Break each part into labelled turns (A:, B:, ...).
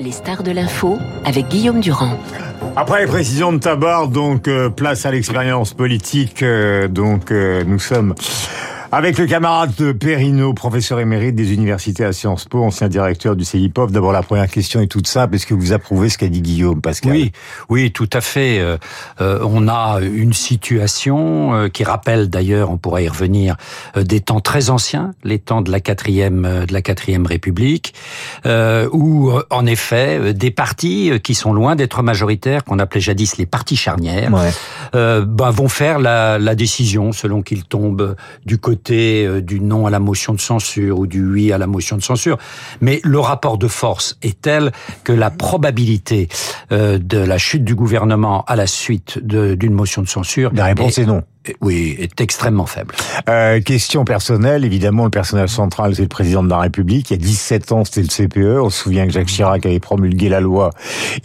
A: Les stars de l'info avec Guillaume Durand.
B: Après les précisions de Tabar, donc euh, place à l'expérience politique. euh, donc euh, nous sommes avec le camarade de Perrino, professeur émérite des universités à Sciences Po, ancien directeur du CIPOF. D'abord la première question est toute simple. Est-ce que vous approuvez ce qu'a dit Guillaume Pascal?
C: Oui, oui, tout à fait. Euh, euh, on a une situation euh, qui rappelle d'ailleurs, on pourrait y revenir, euh, des temps très anciens, les temps de la quatrième euh, de la quatrième République, euh, où euh, en effet euh, des partis euh, qui sont loin d'être majoritaires, qu'on appelait jadis les partis charnières,
B: Ouais.
C: euh, ben, vont faire la, la décision selon qu'ils tombent du côté euh, du non à la motion de censure ou du oui à la motion de censure. Mais le rapport de force est tel que la probabilité euh, de la chute du gouvernement à la suite d'une motion de censure
B: La réponse est non.
C: est, oui, est extrêmement faible.
B: Euh, question personnelle, évidemment, le personnage central, c'est le président de la République. Il y a 17 ans, c'était le CPE. On se souvient que Jacques Chirac avait promulgué la loi.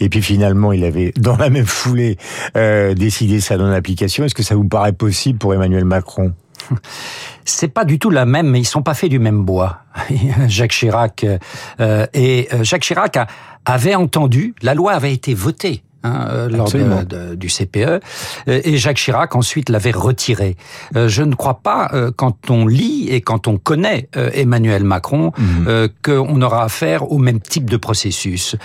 B: Et puis finalement, il avait, dans la même foulée, euh, décidé sa non-application. Est-ce que ça vous paraît possible pour Emmanuel Macron?
C: C'est pas du tout la même, ils sont pas faits du même bois. Jacques Chirac euh, et euh, Jacques Chirac avait entendu, la loi avait été votée. Hein, euh, lors de- de- du CPE euh, et Jacques Chirac ensuite l'avait retiré. Euh, je ne crois pas quand on lit et quand on connaît Emmanuel Macron euh, qu'on aura affaire au même type de processus.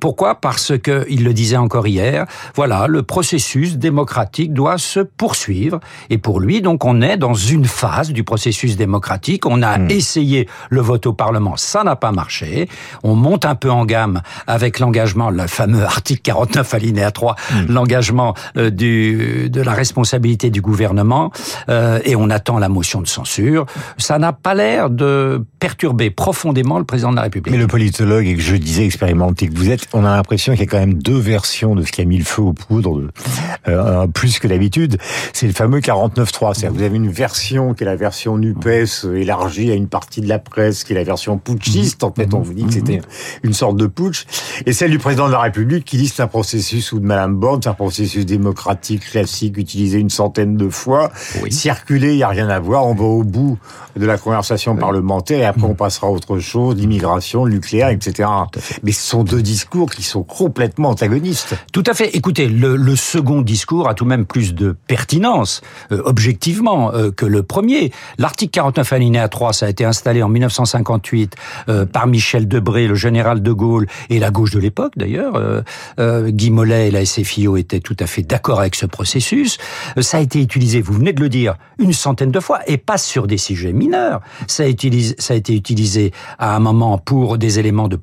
C: Pourquoi? Parce que il le disait encore hier. Voilà, le processus démocratique doit se poursuivre et pour lui donc on est dans une phase du processus démocratique. On a
B: Mhm.
C: essayé le vote au Parlement, ça n'a pas marché. On monte un peu en gamme avec l'engagement, le fameux article 49 alinéa 3, l'engagement euh, du de la responsabilité du gouvernement euh, et on attend la motion de censure. Ça n'a pas l'air de perturber profondément le président de la République.
B: Mais le politologue, et que je disais expérimenté que vous êtes, on a l'impression qu'il y a quand même deux versions de ce qui a mis le feu aux poudres, euh, plus que d'habitude. C'est le fameux 49.3. C'est-à-dire vous avez une version qui est la version NUPES euh, élargie à une partie de la presse, qui est la version putschiste. En fait, on vous dit que c'était une sorte de putsch. Et celle du président de la République qui dit que c'est un processus, ou de Madame Borne, c'est un processus démocratique classique utilisé une centaine de fois.
C: Oui.
B: Circuler, il n'y a rien à voir. On va au bout de la conversation parlementaire et après on passera à autre chose, l'immigration, le nucléaire, etc. Mais ce sont deux discours qui sont complètement antagonistes.
C: Tout à fait. Écoutez, le, le second discours a tout de même plus de pertinence, euh, objectivement, euh, que le premier. L'article 49 alinéa 3, ça a été installé en 1958 euh, par Michel Debré, le général de Gaulle, et la gauche de l'époque d'ailleurs. Euh, euh, Guy Mollet et la SFIO étaient tout à fait d'accord avec ce processus. Ça a été utilisé, vous venez de le dire, une centaine de fois, et pas sur des sujets mineurs. Ça a, utilisé, ça a été utilisé à un moment pour des éléments de,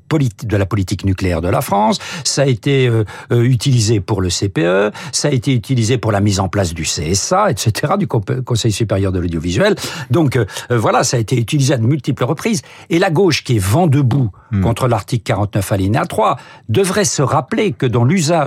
C: la politique nucléaire de la France. Ça a été euh, euh, utilisé pour le CPE. Ça a été utilisé pour la mise en place du CSA, etc., du Conseil supérieur de l'audiovisuel. Donc euh, voilà, ça a été utilisé à de multiples reprises. Et la gauche, qui est vent debout contre l'article 49 alinéa 3, devrait se rappeler que dans l'usage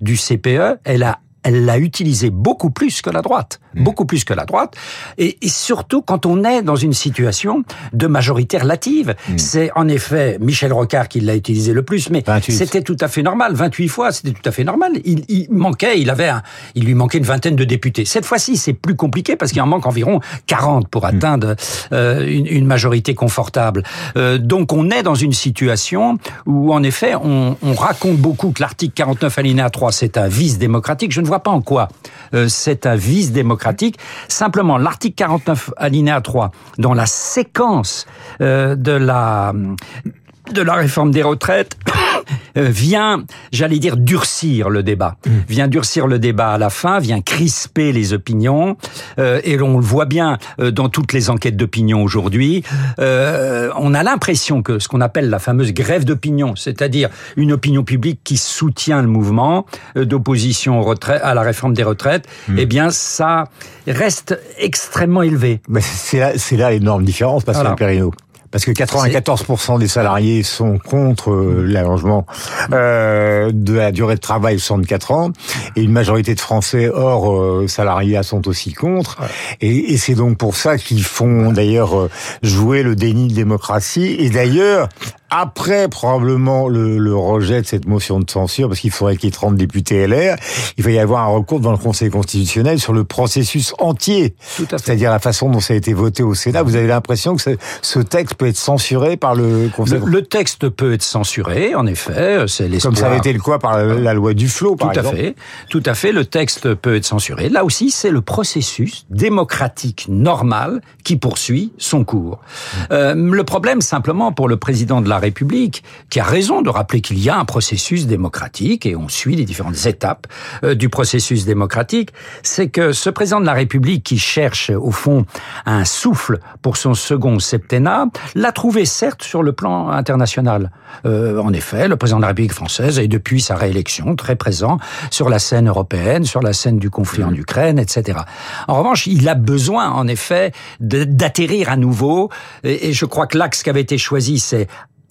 C: du CPE, elle elle l'a utilisé beaucoup plus que la droite, beaucoup plus que la droite, et, et surtout quand on est dans une situation de majorité relative. C'est en effet Michel Rocard qui l'a utilisé le plus, mais
B: 28.
C: c'était tout à fait normal. 28 fois, c'était tout à fait normal. Il, il manquait, il avait, un, il lui manquait une vingtaine de députés. Cette fois-ci, c'est plus compliqué parce qu'il en manque environ 40 pour atteindre euh, une, une majorité confortable. Euh, donc on est dans une situation où en effet, on, on raconte beaucoup que l'article 49 alinéa 3 c'est un vice démocratique. Je ne vois pas en quoi euh, c'est un vice démocratique. Simplement, l'article 49 alinéa 3 dans la séquence euh, de la de la réforme des retraites euh, vient, j'allais dire, durcir le débat. Vient durcir le débat à la fin, vient crisper les opinions. Euh, et on le voit bien euh, dans toutes les enquêtes d'opinion aujourd'hui. Euh, on a l'impression que ce qu'on appelle la fameuse grève d'opinion, c'est-à-dire une opinion publique qui soutient le mouvement euh, d'opposition aux retraites, à la réforme des retraites, eh bien, ça reste extrêmement élevé.
B: Mais c'est là, là l'énorme différence, Pascal
C: Voilà.
B: Perrino. Parce que 94% des salariés sont contre euh, l'allongement euh, de la durée de travail de 64 ans, et une majorité de Français hors euh, salariés sont aussi contre. Et, et c'est donc pour ça qu'ils font d'ailleurs jouer le déni de démocratie. Et d'ailleurs, après probablement le, le, rejet de cette motion de censure, parce qu'il faudrait qu'il y ait 30 députés LR, il va y avoir un recours devant le Conseil constitutionnel sur le processus entier. C'est-à-dire la façon dont ça a été voté au Sénat. Vous avez l'impression que ce, texte peut être censuré par le Conseil
C: Le, le texte peut être censuré, en effet. C'est
B: Comme ça avait été le cas par la, loi du flot, par
C: Tout
B: à
C: fait. Tout à fait. Le texte peut être censuré. Là aussi, c'est le processus démocratique normal qui poursuit son cours. Euh, le problème, simplement, pour le président de la République, qui a raison de rappeler qu'il y a un processus démocratique et on suit les différentes étapes euh, du processus démocratique, c'est que ce président de la République qui cherche au fond un souffle pour son second septennat, l'a trouvé certes sur le plan international. Euh, en effet, le président de la République française est depuis sa réélection très présent sur la scène européenne, sur la scène du conflit en. Ukraine, etc. En revanche, il a besoin en effet d'atterrir à nouveau et, et je crois que l'axe qui avait été choisi, c'est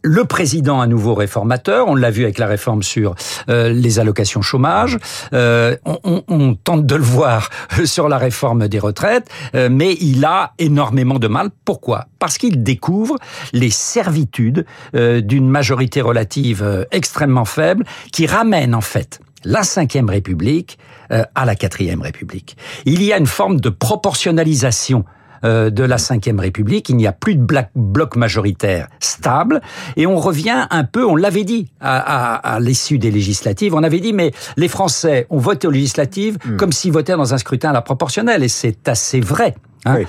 C: le président à nouveau réformateur, on l'a vu avec la réforme sur euh, les allocations chômage, euh, on, on, tente de le voir sur la réforme des retraites, euh, mais il a énormément de mal. Pourquoi? Parce qu'il découvre les servitudes d'une majorité relative extrêmement faible qui ramène en fait la Ve République à la Quatrième République. Il y a une forme de proportionnalisation euh, de la Ve République. Il n'y a plus de bloc majoritaire stable. Et on revient un peu, on l'avait dit à, à, l'issue des législatives, on avait dit, mais les Français ont voté aux législatives hmm. comme s'ils votaient dans un scrutin à la proportionnelle. Et c'est assez vrai. Hein.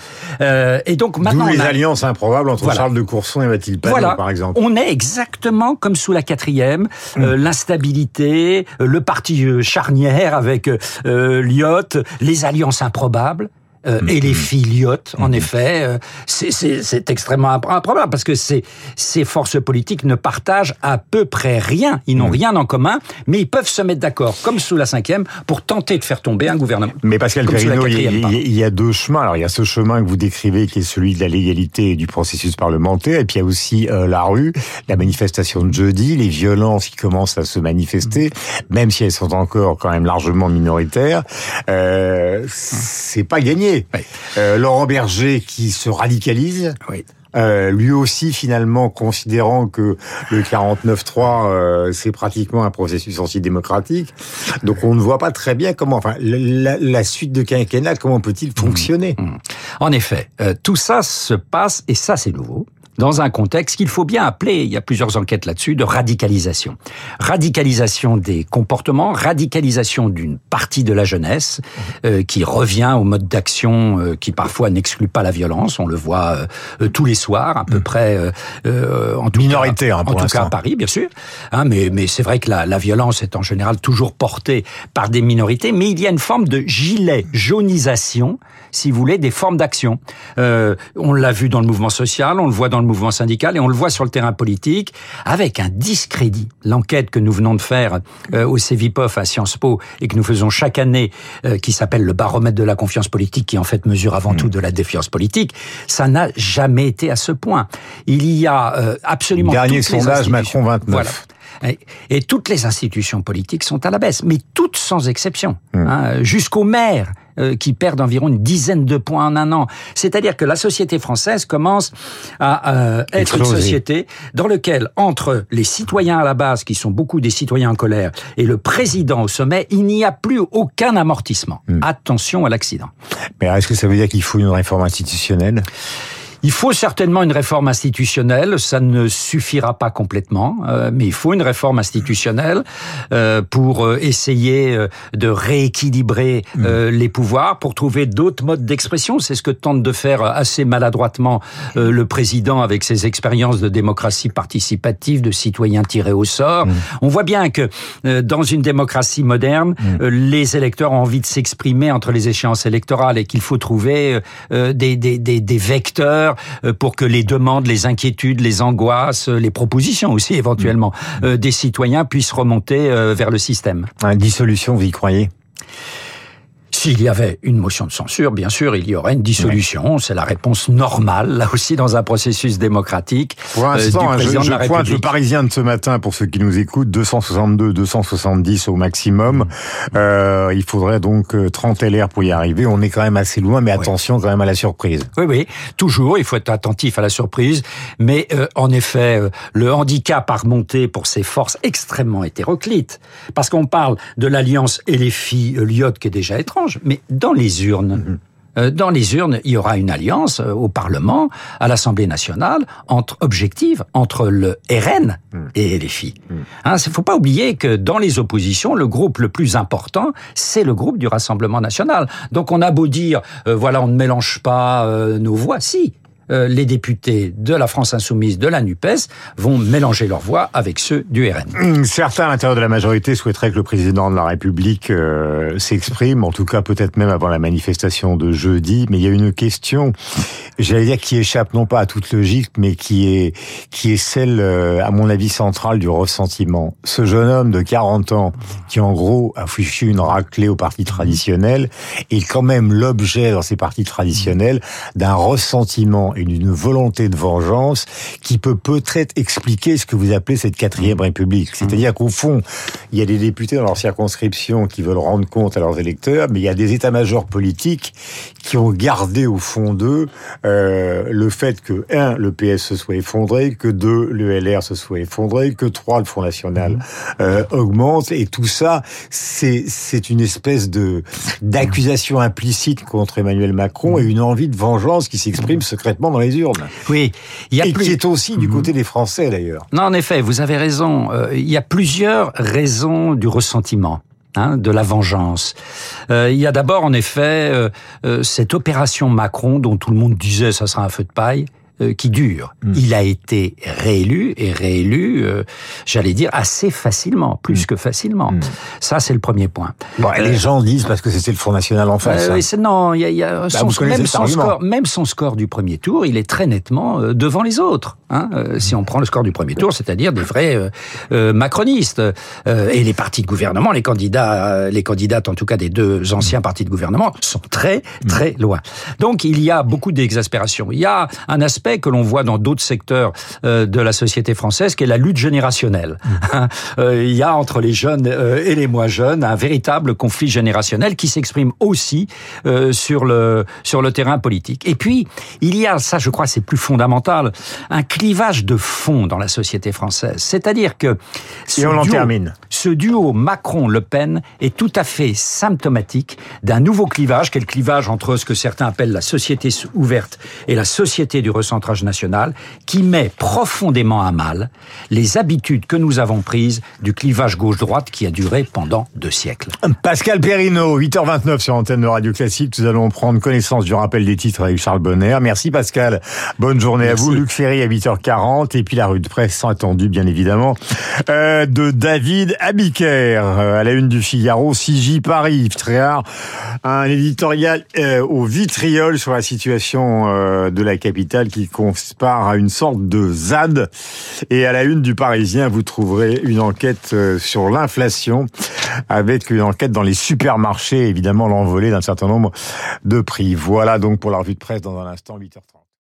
B: Euh, et donc maintenant, D'où les alliances improbables entre Charles de Courson et Mathilde Panot, par exemple.
C: On est exactement comme sous la quatrième, euh, hmm. l'instabilité, euh, le parti charnière avec Lyot, les alliances improbables. Euh, et les mm-hmm. filiotes, en mm-hmm. effet, euh, c'est extrêmement improbable parce que ces, ces forces politiques ne partagent à peu près rien. Ils n'ont mm. rien en commun, mais ils peuvent se mettre d'accord, comme sous la cinquième, pour tenter de faire tomber un gouvernement.
B: Mais Pascal Perrineau, il, y a deux chemins. Alors il y a ce chemin que vous décrivez, qui est celui de la légalité et du processus parlementaire, et puis il y a aussi euh, la rue, la manifestation de jeudi, les violences qui commencent à se manifester, même si elles sont encore quand même largement minoritaires. C'est pas gagné. Euh, Laurent Berger qui se radicalise. Euh, lui aussi finalement considérant que le 49-3 euh, c'est pratiquement un processus antidémocratique. Donc on ne voit pas très bien comment, enfin la, suite de quinquennat, comment peut-il fonctionner? Mmh, mmh.
C: En effet, tout ça se passe et ça c'est nouveau dans un contexte qu'il faut bien appeler, il y a plusieurs enquêtes là-dessus, de radicalisation. Radicalisation des comportements, radicalisation d'une partie de la jeunesse euh, qui revient au mode d'action euh, qui parfois n'exclut pas la violence. On le voit euh, tous les soirs, à peu mm. près.
B: en tout Minorité,
C: cas,
B: hein,
C: en tout cas à Paris, bien sûr. Hein, mais mais c'est vrai que la, la violence est en général toujours portée par des minorités, mais il y a une forme de gilet jaunisation, si vous voulez, des formes d'action. on l'a vu dans le mouvement social, on le voit dans le mouvement syndical et on le voit sur le terrain politique avec un discrédit. L'enquête que nous venons de faire euh, au CEVIPOF à Sciences Po et que nous faisons chaque année, euh, qui s'appelle le baromètre de la confiance politique, qui en fait mesure avant mm. tout de la défiance politique, ça n'a jamais été à ce point. Il y a euh, absolument
B: dernier sondage Macron 29.
C: Et, toutes les institutions politiques sont à la baisse, mais toutes sans exception, mm. hein, jusqu'au maire euh, qui perdent environ une dizaine de points en un an. C'est-à-dire que la société française commence à euh, être une société dans laquelle, entre les citoyens à la base, qui sont beaucoup des citoyens en colère, et le président au sommet, il n'y a plus aucun amortissement. Hmm. Attention à l'accident.
B: Mais est-ce que ça veut dire qu'il faut une réforme institutionnelle?
C: Il faut certainement une réforme institutionnelle, ça ne suffira pas complètement, euh, mais il faut une réforme institutionnelle euh, pour euh, essayer de rééquilibrer mmh. les pouvoirs, pour trouver d'autres modes d'expression. C'est ce que tente de faire assez maladroitement le président avec ses expériences de démocratie participative, de citoyens tirés au sort. Mmh. On voit bien que dans une démocratie moderne, mmh. les électeurs ont envie de s'exprimer entre les échéances électorales et qu'il faut trouver des, des, des, des vecteurs euh, pour que les demandes, les inquiétudes, les angoisses, les propositions aussi éventuellement mmh. euh, des citoyens puissent remonter euh, vers le système.
B: Dissolution, vous y croyez?
C: S'il y avait une motion de censure, bien sûr, il y aurait une dissolution. C'est la réponse normale, là aussi, dans un processus démocratique.
B: Pour
C: euh,
B: l'instant, hein, je, je
C: la
B: pointe le. Parisien de ce matin pour ceux qui nous écoutent, 262, 270 au maximum. Euh, il faudrait donc euh, 30 LR pour y arriver. On est quand même assez loin, mais attention quand même à la surprise.
C: Oui, oui, toujours, il faut être attentif à la surprise, mais euh, en effet, euh, le handicap a remonté pour ces forces extrêmement hétéroclites, parce qu'on parle de l'alliance et les filles Lyot qui est déjà étrange, mais dans les urnes. euh, Dans les urnes, il y aura une alliance euh, au Parlement, à l'Assemblée nationale, entre objective entre le RN et les filles. Hein, Il faut pas oublier que dans les oppositions, le groupe le plus important, c'est le groupe du Rassemblement national. Donc on a beau dire, euh, voilà, on ne mélange pas euh, nos voix, si. Euh, les députés de la France insoumise, de la NUPES, vont mélanger leurs voix avec ceux du RN.
B: Hum, Certains à l'intérieur de la majorité souhaiteraient que le président de la République euh, s'exprime, en tout cas peut-être même avant la manifestation de jeudi. Mais il y a une question, j'allais dire, qui échappe non pas à toute logique, mais qui est qui est celle, euh, à mon avis, centrale du ressentiment. Ce jeune homme de 40 ans, qui en gros a fichu une raclée au parti traditionnel, est quand même l'objet dans ces partis traditionnels d'un ressentiment et d'une volonté de vengeance qui peut peut-être expliquer ce que vous appelez cette quatrième république. C'est-à-dire qu'au fond, il y a des députés dans leur circonscription qui veulent rendre compte à leurs électeurs, mais il y a des états-majors politiques qui ont gardé au fond d'eux euh, le fait que, un, le PS se soit effondré, que deux, le LR se soit effondré, que trois, le Front National euh, augmente, et tout ça, c'est c'est une espèce de d'accusation implicite contre Emmanuel Macron et une envie de vengeance qui s'exprime secrètement dans les urnes.
C: Oui, il y a
B: Et
C: plus...
B: qui est aussi du côté des Français d'ailleurs.
C: Non, en effet, vous avez raison. Euh, il y a plusieurs raisons du ressentiment. hein, de la vengeance. Euh, il y a d'abord, en effet, euh, cette opération Macron dont tout le monde disait ça sera un feu de paille euh, qui dure. Il a été réélu et réélu, euh, j'allais dire, assez facilement, plus que facilement. Ça, c'est le premier point.
B: Bon, et les gens disent parce que c'était le Front National en face.
C: Euh,
B: hein.
C: non, il y a, y a son-
B: connaissez
C: même, son score, même son score du premier tour, il est très nettement euh, devant les autres. Hein, euh, si on prend le score du premier tour, c'est-à-dire des vrais euh, euh, macronistes Euh, et les partis de gouvernement, les candidats, euh, les candidates en tout cas des deux anciens partis de gouvernement sont très très loin. Donc il y a beaucoup d'exaspération. Il y a un aspect que l'on voit dans d'autres secteurs euh, de la société française, qui est la lutte générationnelle. Hein, euh, il y a entre les jeunes euh, et les moins jeunes un véritable conflit générationnel qui s'exprime aussi sur le sur le terrain politique. Et puis il y a ça, je crois, c'est plus fondamental, un clivage de fond dans la société française. C'est-à-dire que ce
B: Et on en
C: duo-
B: termine.
C: ce duo Macron-Le Pen est tout à fait symptomatique d'un nouveau clivage, le clivage entre ce que certains appellent la société ouverte et la société du recentrage national, qui met profondément à mal les habitudes que nous avons prises du clivage gauche-droite qui a duré pendant deux siècles.
B: Pascal Perrino, 8h29 sur antenne de Radio Classique. Nous allons prendre connaissance du rappel des titres avec Charles Bonner. Merci Pascal. Bonne journée
C: Merci.
B: à vous. Luc Ferry à 8h40 et puis la rue de presse attendue bien évidemment euh, de David Abiker euh, à la une du Figaro. CJ Paris, très rare. Un éditorial euh, au vitriol sur la situation euh, de la capitale qui compare à une sorte de ZAD. Et à la une du Parisien, vous trouverez une enquête euh, sur l'inflation avec une enquête dans les supermarchés, évidemment l'envolée d'un certain nombre de prix. Voilà donc pour la revue de presse dans un instant, 8h30.